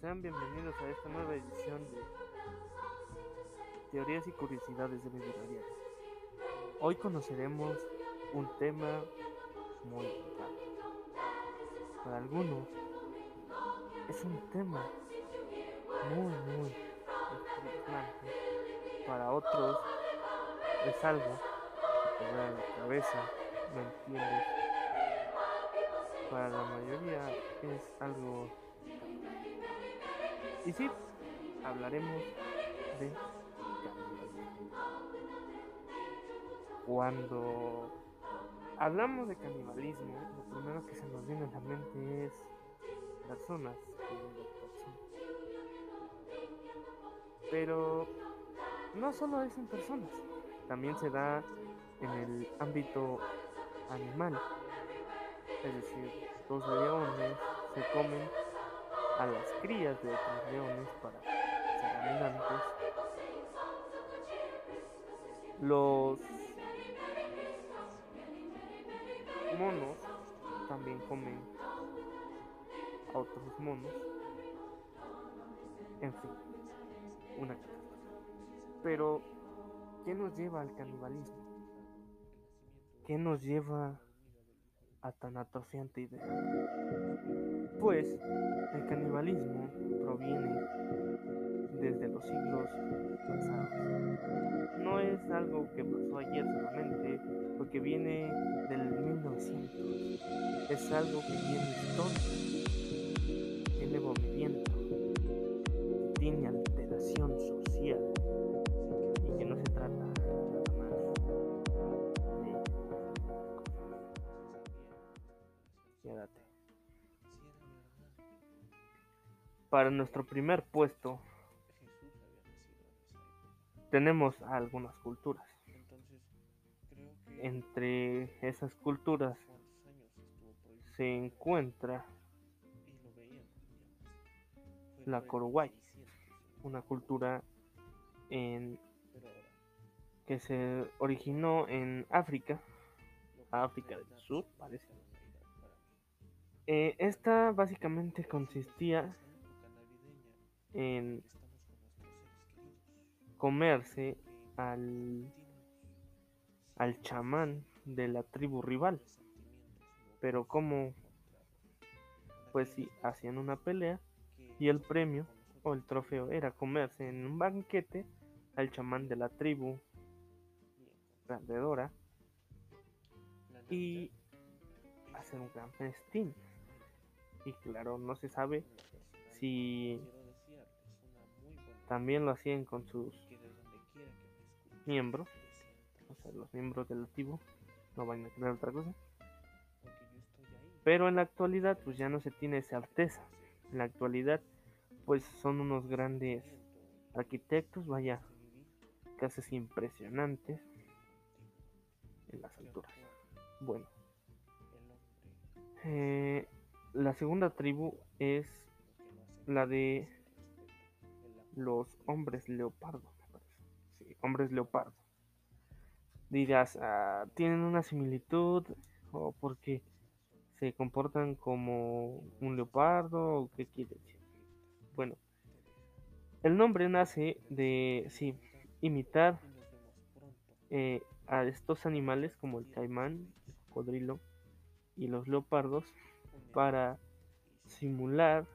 Sean bienvenidos a esta nueva edición de Teorías y Curiosidades de diaria. Hoy conoceremos un tema muy importante. Para algunos es un tema muy, muy espeluznante. Para otros es algo que te da la cabeza, ¿me entiendes? Para la mayoría es algo... Y sí, hablaremos de canibalismo. Cuando hablamos de canibalismo, lo primero que se nos viene a la mente es personas Pero no solo es en personas, también se da en el ámbito animal. Es decir, los leones se comen a las crías de otros leones para ser abundantes. Los monos también comen a otros monos. En fin, una Pero, ¿qué nos lleva al canibalismo? ¿Qué nos lleva a tan atrofiante idea? Pues el canibalismo proviene desde los siglos pasados. No es algo que pasó ayer solamente, porque viene del 1900. Es algo que tiene historia, tiene movimiento, tiene alteración social y que no se trata nada más de... Quédate. Para nuestro primer puesto tenemos algunas culturas. Entre esas culturas se encuentra la Coruguay, una cultura en, que se originó en África, África del Sur, parece. Eh, esta básicamente consistía en comerse al, al chamán de la tribu rival. Pero como, pues si hacían una pelea y el premio o el trofeo era comerse en un banquete al chamán de la tribu perdedora y hacer un gran festín. Y claro, no se sabe si también lo hacían con sus miembros, o sea, los miembros del activo, no van a tener otra cosa. Pero en la actualidad, pues ya no se tiene certeza. En la actualidad, pues son unos grandes arquitectos, vaya, casas impresionantes en las alturas. Bueno, eh, la segunda tribu es la de los hombres leopardo, Sí, hombres leopardo. Dirás, ah, tienen una similitud o porque se comportan como un leopardo o qué quiere decir. Bueno, el nombre nace de, sí, imitar eh, a estos animales como el caimán, el cocodrilo y los leopardos para simular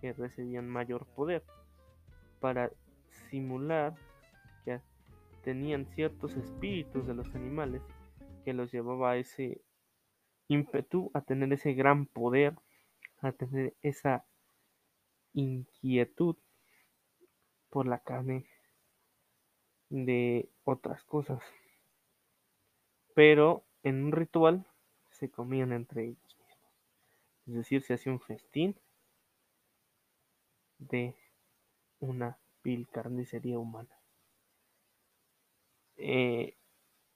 que recibían mayor poder para simular que tenían ciertos espíritus de los animales que los llevaba a ese ímpetu, a tener ese gran poder, a tener esa inquietud por la carne de otras cosas. Pero en un ritual se comían entre ellos mismos. Es decir, se hacía un festín de una vil carnicería humana. Eh,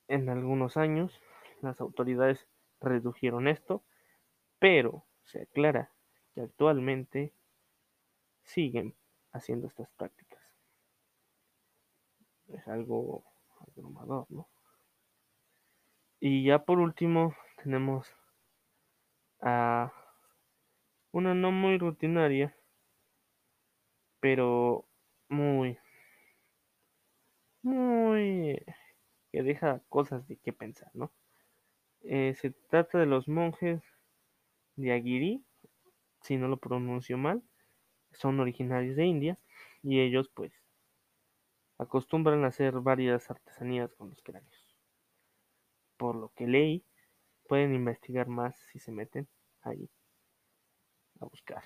en algunos años las autoridades redujeron esto, pero se aclara que actualmente siguen haciendo estas prácticas. Es algo abrumador, ¿no? Y ya por último tenemos a Una no muy rutinaria, pero muy, muy que deja cosas de qué pensar, ¿no? Eh, se trata de los monjes de Aguirre, si no lo pronuncio mal, son originarios de India y ellos pues acostumbran a hacer varias artesanías con los cráneos. Por lo que leí, pueden investigar más si se meten ahí a buscar.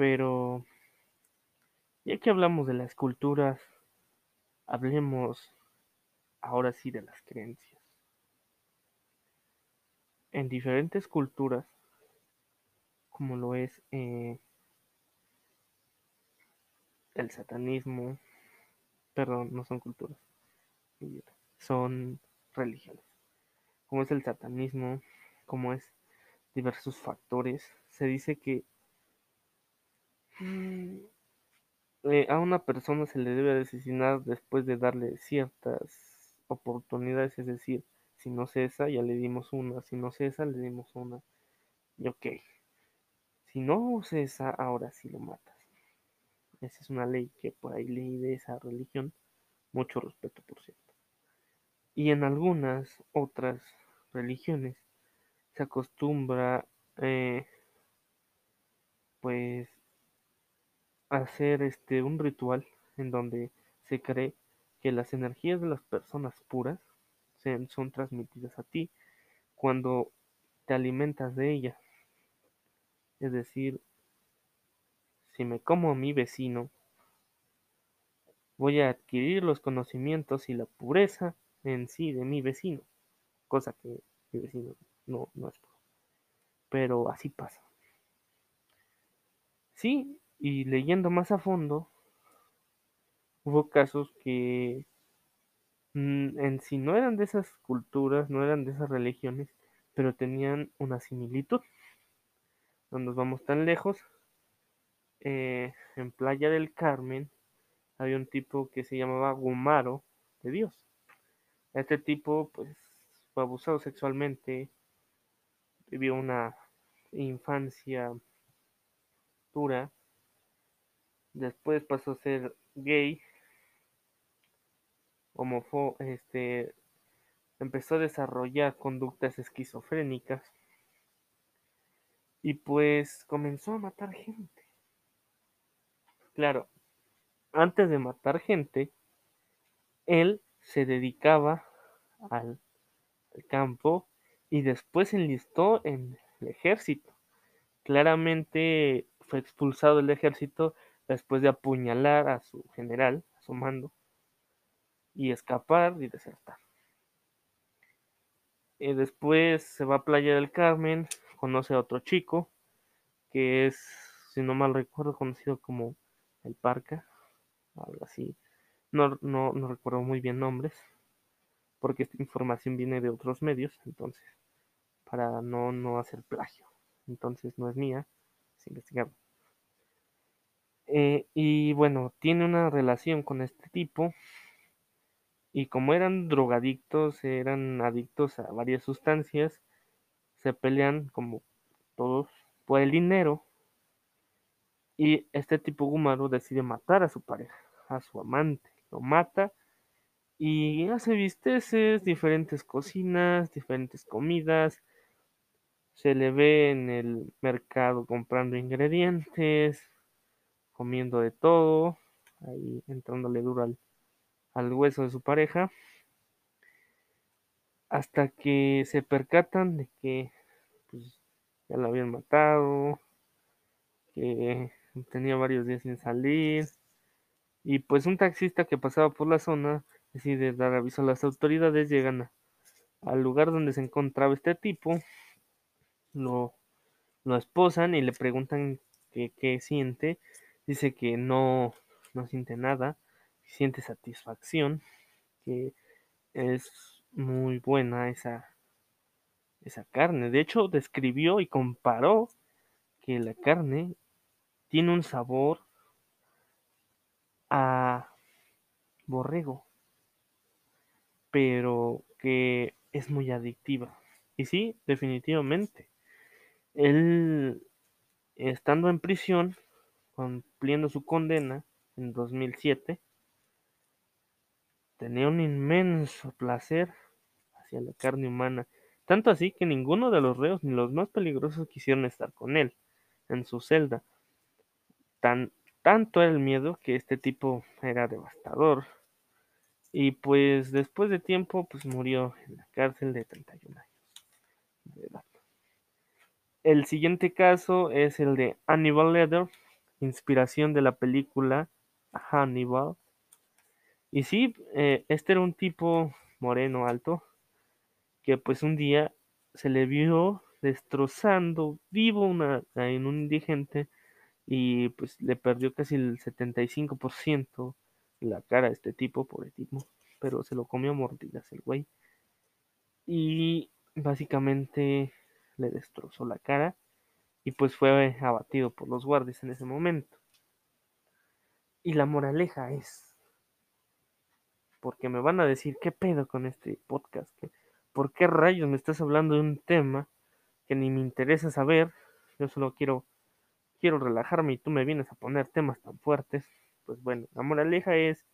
Pero ya que hablamos de las culturas, hablemos ahora sí de las creencias. En diferentes culturas, como lo es eh, el satanismo, perdón, no son culturas, son religiones, como es el satanismo, como es diversos factores, se dice que eh, a una persona se le debe asesinar después de darle ciertas oportunidades, es decir, si no cesa, ya le dimos una, si no cesa, le dimos una, y ok, si no cesa, ahora sí lo matas. Esa es una ley que por ahí leí de esa religión, mucho respeto por cierto. Y en algunas otras religiones se acostumbra eh, pues hacer este un ritual en donde se cree que las energías de las personas puras son transmitidas a ti cuando te alimentas de ellas. Es decir, si me como a mi vecino, voy a adquirir los conocimientos y la pureza en sí de mi vecino, cosa que mi vecino no, no es puro. Pero así pasa. Sí, y leyendo más a fondo, hubo casos que mm, en sí no eran de esas culturas, no eran de esas religiones, pero tenían una similitud. No nos vamos tan lejos. Eh, en Playa del Carmen había un tipo que se llamaba Gumaro de Dios. Este tipo pues fue abusado sexualmente, vivió una infancia dura, después pasó a ser gay, homofo este, empezó a desarrollar conductas esquizofrénicas y pues comenzó a matar gente. Claro, antes de matar gente, él se dedicaba al, campo y después enlistó en el ejército. Claramente fue expulsado del ejército después de apuñalar a su general, a su mando, y escapar y desertar. Y después se va a Playa del Carmen, conoce a otro chico, que es, si no mal recuerdo, conocido como el Parca, algo así. No, no, no recuerdo muy bien nombres, porque esta información viene de otros medios, entonces, para no, no hacer plagio. Entonces no es mía, es investigado. Eh, y bueno, tiene una relación con este tipo. Y como eran drogadictos, eran adictos a varias sustancias, se pelean como todos por el dinero. Y este tipo Gumaro decide matar a su pareja, a su amante. Lo mata y hace visteces, diferentes cocinas, diferentes comidas. Se le ve en el mercado comprando ingredientes, comiendo de todo, ahí entrándole duro al, al hueso de su pareja. Hasta que se percatan de que pues, ya lo habían matado, que tenía varios días sin salir. Y pues un taxista que pasaba por la zona decide dar aviso a las autoridades, llegan al lugar donde se encontraba este tipo, lo, lo esposan y le preguntan qué siente. Dice que no, no siente nada, siente satisfacción, que es muy buena esa, esa carne. De hecho, describió y comparó que la carne tiene un sabor a borrego pero que es muy adictiva. Y sí, definitivamente. Él, estando en prisión, cumpliendo su condena en 2007, tenía un inmenso placer hacia la carne humana, tanto así que ninguno de los reos ni los más peligrosos quisieron estar con él en su celda. Tan, tanto era el miedo que este tipo era devastador. Y pues después de tiempo, pues murió en la cárcel de 31 años de edad. El siguiente caso es el de Hannibal Lecter, inspiración de la película Hannibal. Y sí, eh, este era un tipo moreno alto que pues un día se le vio destrozando vivo una, en un indigente y pues le perdió casi el 75% la cara a este tipo, pobre tipo, pero se lo comió a mordidas el güey. Y básicamente le destrozó la cara y pues fue abatido por los guardias en ese momento. Y la moraleja es, porque me van a decir, ¿qué pedo con este podcast? ¿Por qué rayos me estás hablando de un tema que ni me interesa saber? Yo solo quiero, quiero relajarme y tú me vienes a poner temas tan fuertes. Pues bueno, la moraleja es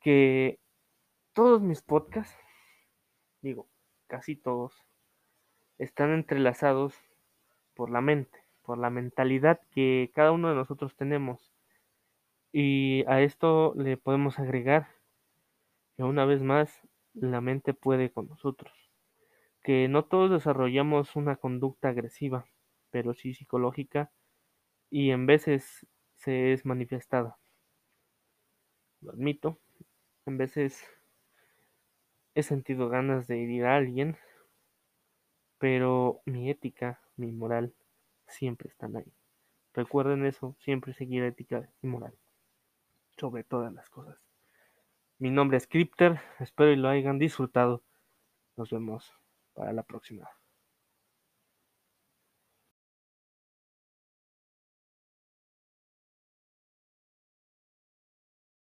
que todos mis podcasts, digo, casi todos, están entrelazados por la mente, por la mentalidad que cada uno de nosotros tenemos. Y a esto le podemos agregar que una vez más la mente puede con nosotros. Que no todos desarrollamos una conducta agresiva, pero sí psicológica y en veces se es manifestada. Lo admito, en veces he sentido ganas de herir a alguien, pero mi ética, mi moral, siempre están ahí. Recuerden eso, siempre seguir ética y moral, sobre todas las cosas. Mi nombre es Crypter, espero y lo hayan disfrutado. Nos vemos para la próxima.